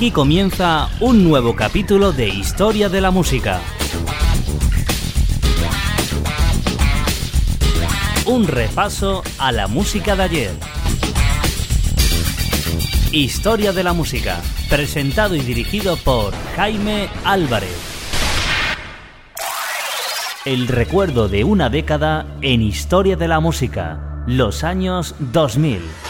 Aquí comienza un nuevo capítulo de Historia de la Música. Un repaso a la música de ayer. Historia de la Música, presentado y dirigido por Jaime Álvarez. El recuerdo de una década en Historia de la Música, los años 2000.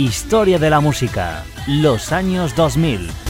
Historia de la música, los años 2000.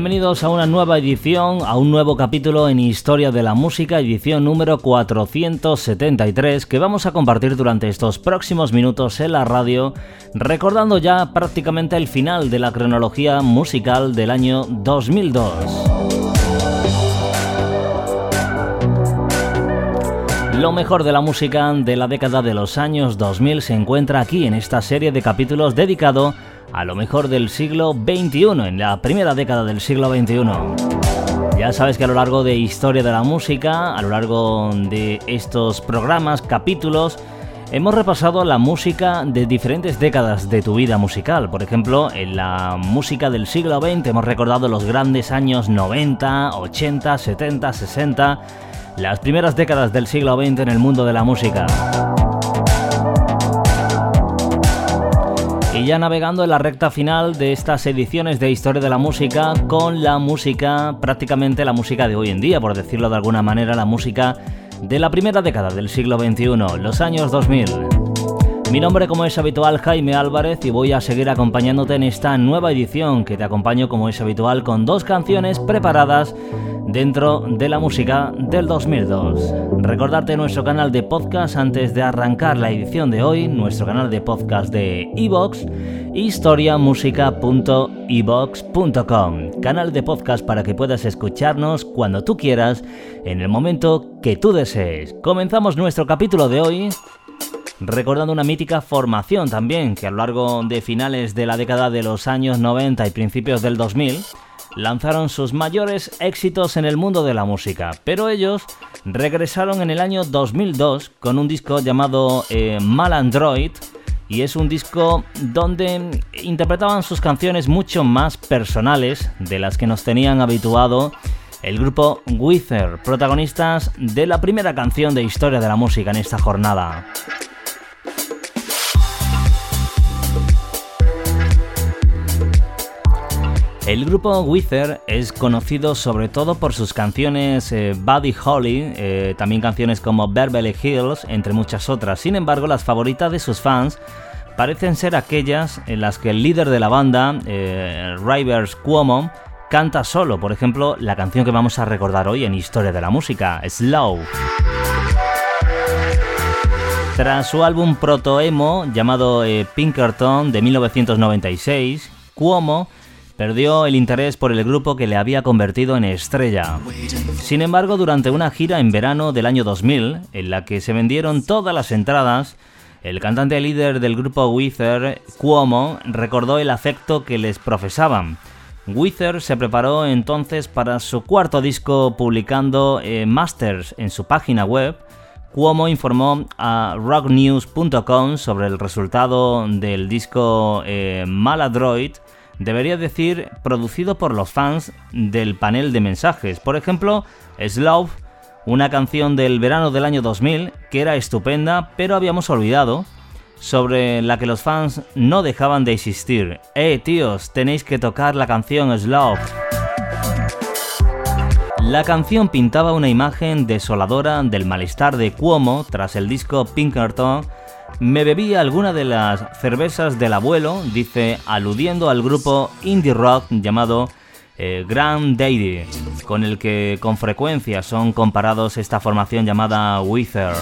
Bienvenidos a una nueva edición, a un nuevo capítulo en Historia de la Música, edición número 473, que vamos a compartir durante estos próximos minutos en la radio, recordando ya prácticamente el final de la cronología musical del año 2002. Lo mejor de la música de la década de los años 2000 se encuentra aquí en esta serie de capítulos dedicado a lo mejor del siglo XXI, en la primera década del siglo XXI. Ya sabes que a lo largo de Historia de la Música, a lo largo de estos programas, capítulos, hemos repasado la música de diferentes décadas de tu vida musical. Por ejemplo, en la música del siglo XX hemos recordado los grandes años 90, 80, 70, 60, las primeras décadas del siglo XX en el mundo de la música. Y ya navegando en la recta final de estas ediciones de Historia de la Música con la música, prácticamente la música de hoy en día, por decirlo de alguna manera, la música de la primera década del siglo XXI, los años 2000. Mi nombre como es habitual Jaime Álvarez y voy a seguir acompañándote en esta nueva edición que te acompaño como es habitual con dos canciones preparadas dentro de la música del 2002. Recordarte nuestro canal de podcast antes de arrancar la edición de hoy, nuestro canal de podcast de iVox, historiamusica.evox.com, canal de podcast para que puedas escucharnos cuando tú quieras, en el momento que tú desees. Comenzamos nuestro capítulo de hoy recordando una mítica formación también que a lo largo de finales de la década de los años 90 y principios del 2000 lanzaron sus mayores éxitos en el mundo de la música, pero ellos regresaron en el año 2002 con un disco llamado eh, Malandroid y es un disco donde interpretaban sus canciones mucho más personales de las que nos tenían habituado el grupo Wither, protagonistas de la primera canción de historia de la música en esta jornada. El grupo Wither es conocido sobre todo por sus canciones eh, Buddy Holly, eh, también canciones como Beverly Hills, entre muchas otras. Sin embargo, las favoritas de sus fans parecen ser aquellas en las que el líder de la banda, eh, Rivers Cuomo, canta solo. Por ejemplo, la canción que vamos a recordar hoy en Historia de la Música, Slow. Tras su álbum proto-emo llamado Pinkerton de 1996, Cuomo perdió el interés por el grupo que le había convertido en estrella. Sin embargo, durante una gira en verano del año 2000, en la que se vendieron todas las entradas, el cantante líder del grupo Wither, Cuomo, recordó el afecto que les profesaban. Wither se preparó entonces para su cuarto disco publicando eh, Masters en su página web. Cuomo informó a rocknews.com sobre el resultado del disco eh, Maladroid debería decir producido por los fans del panel de mensajes. Por ejemplo, Slow, una canción del verano del año 2000 que era estupenda, pero habíamos olvidado, sobre la que los fans no dejaban de insistir. ¡Eh, tíos! Tenéis que tocar la canción Slow. La canción pintaba una imagen desoladora del malestar de Cuomo tras el disco Pinkerton me bebí alguna de las cervezas del abuelo, dice, aludiendo al grupo indie rock llamado eh, Grand Daddy, con el que con frecuencia son comparados esta formación llamada Wither.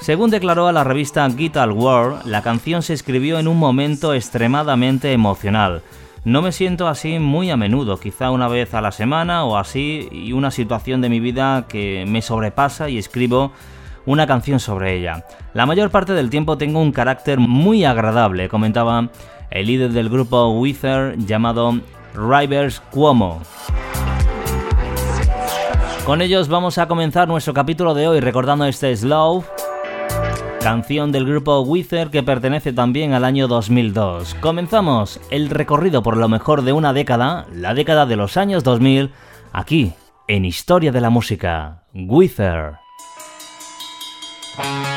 Según declaró a la revista Guitar World, la canción se escribió en un momento extremadamente emocional. No me siento así muy a menudo, quizá una vez a la semana o así, y una situación de mi vida que me sobrepasa y escribo una canción sobre ella. La mayor parte del tiempo tengo un carácter muy agradable, comentaba el líder del grupo Wither llamado Rivers Cuomo. Con ellos vamos a comenzar nuestro capítulo de hoy recordando este Slow, canción del grupo Wither que pertenece también al año 2002. Comenzamos el recorrido por lo mejor de una década, la década de los años 2000, aquí en Historia de la Música. Wither. Bye.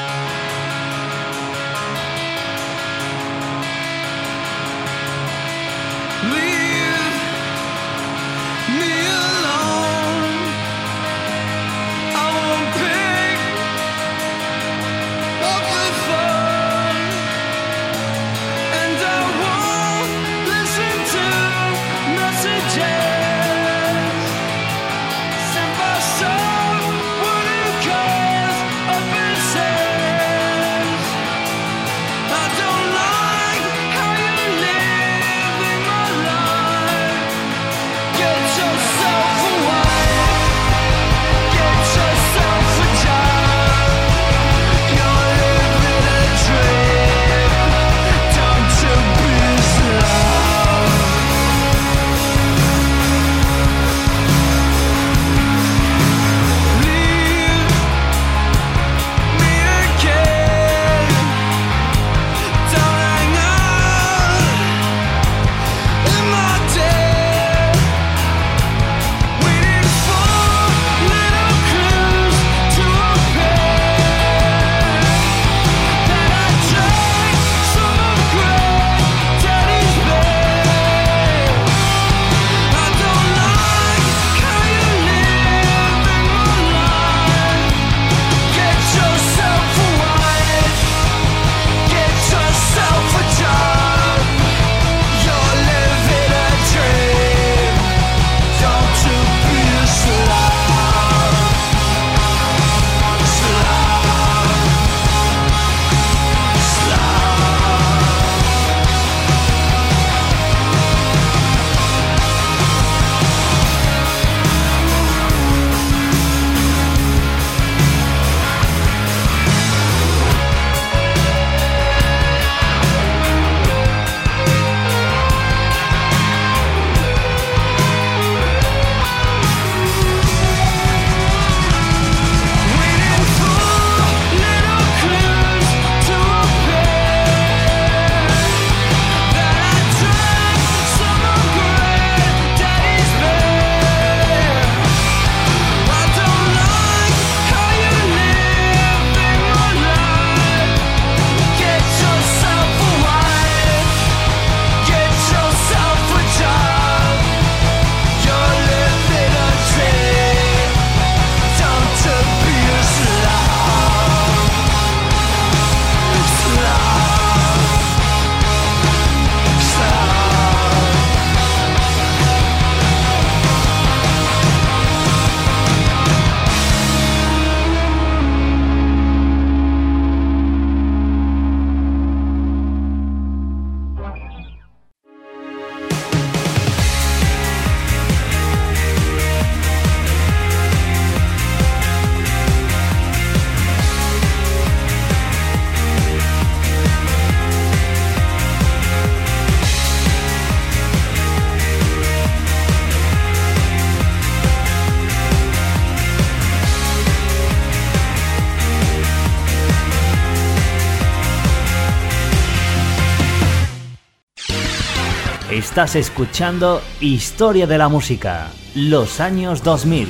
Estás escuchando Historia de la Música, los años 2000.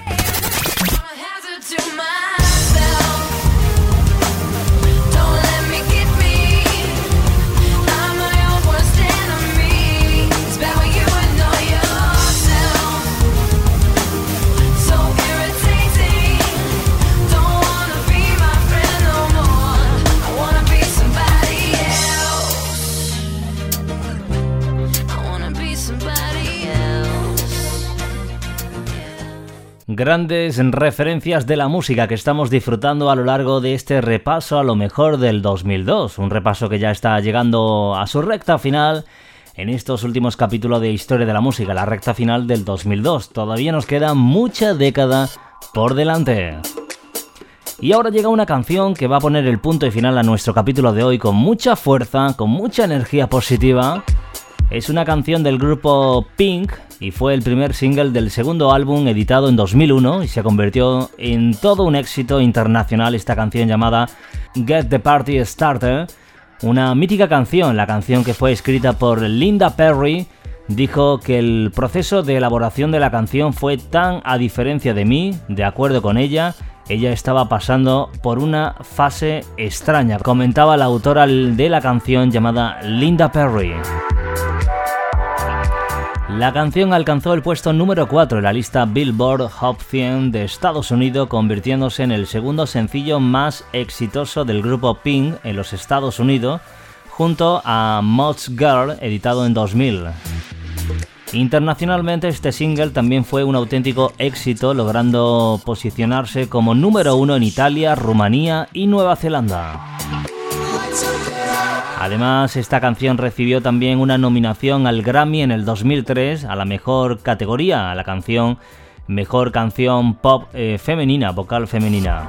grandes referencias de la música que estamos disfrutando a lo largo de este repaso a lo mejor del 2002, un repaso que ya está llegando a su recta final en estos últimos capítulos de Historia de la Música, la recta final del 2002. Todavía nos queda mucha década por delante. Y ahora llega una canción que va a poner el punto y final a nuestro capítulo de hoy con mucha fuerza, con mucha energía positiva. Es una canción del grupo Pink y fue el primer single del segundo álbum editado en 2001 y se convirtió en todo un éxito internacional esta canción llamada Get the Party Started, una mítica canción, la canción que fue escrita por Linda Perry, dijo que el proceso de elaboración de la canción fue tan a diferencia de mí, de acuerdo con ella, ella estaba pasando por una fase extraña, comentaba la autora de la canción llamada Linda Perry. La canción alcanzó el puesto número 4 en la lista Billboard Hot 100 de Estados Unidos, convirtiéndose en el segundo sencillo más exitoso del grupo Pink en los Estados Unidos, junto a Mods Girl, editado en 2000. Internacionalmente este single también fue un auténtico éxito, logrando posicionarse como número uno en Italia, Rumanía y Nueva Zelanda. Además, esta canción recibió también una nominación al Grammy en el 2003 a la mejor categoría, a la canción Mejor Canción Pop eh, Femenina, Vocal Femenina.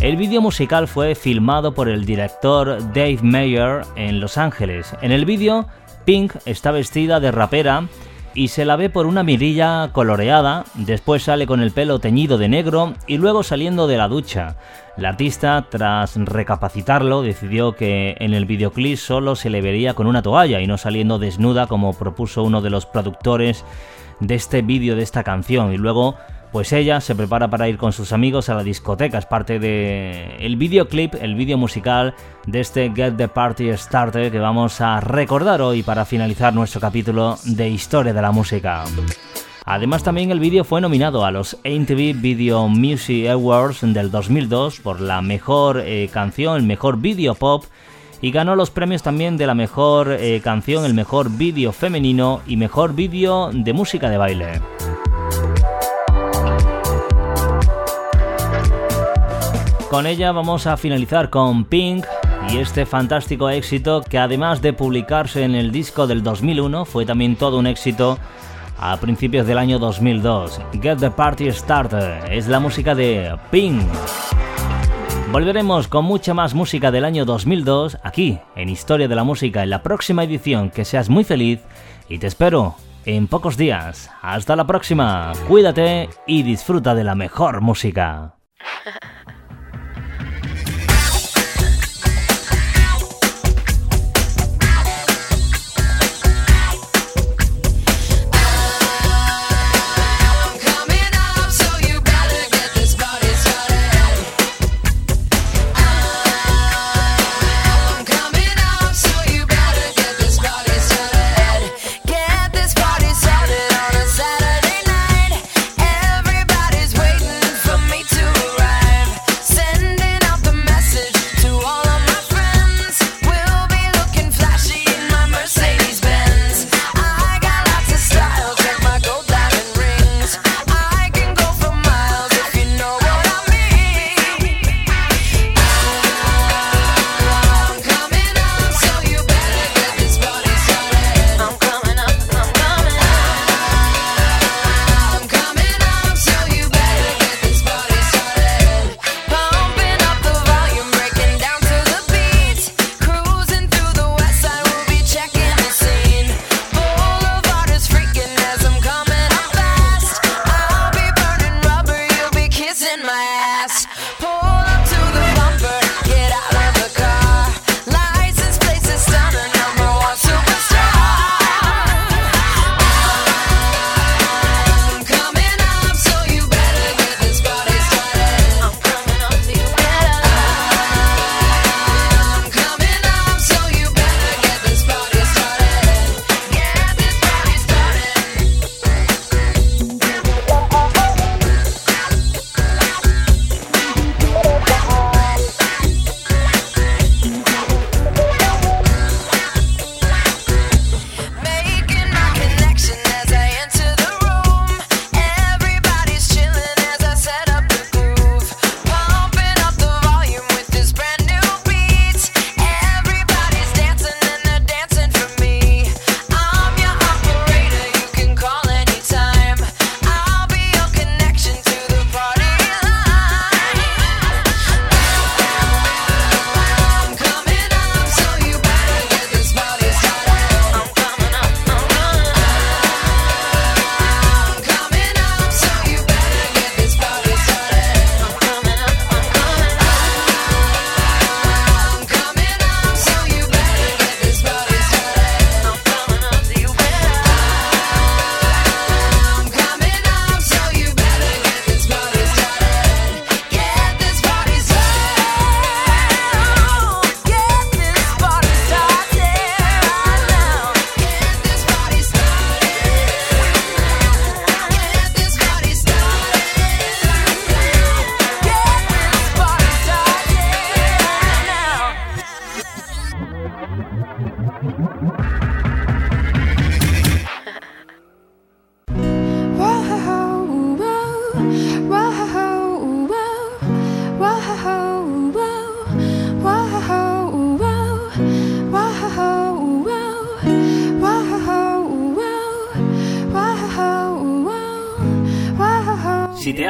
El vídeo musical fue filmado por el director Dave Mayer en Los Ángeles. En el vídeo, Pink está vestida de rapera y se la ve por una mirilla coloreada, después sale con el pelo teñido de negro y luego saliendo de la ducha. La artista, tras recapacitarlo, decidió que en el videoclip solo se le vería con una toalla y no saliendo desnuda como propuso uno de los productores de este vídeo de esta canción y luego pues ella se prepara para ir con sus amigos a la discoteca. Es parte del el videoclip, el vídeo musical de este Get the Party Started que vamos a recordar hoy para finalizar nuestro capítulo de Historia de la Música. Además también el vídeo fue nominado a los MTV Video Music Awards del 2002 por la mejor eh, canción, el mejor video pop y ganó los premios también de la mejor eh, canción, el mejor vídeo femenino y mejor vídeo de música de baile. Con ella vamos a finalizar con Pink y este fantástico éxito que además de publicarse en el disco del 2001 fue también todo un éxito a principios del año 2002. Get the Party Started es la música de Pink. Volveremos con mucha más música del año 2002 aquí en Historia de la Música en la próxima edición. Que seas muy feliz y te espero en pocos días. Hasta la próxima. Cuídate y disfruta de la mejor música. Pour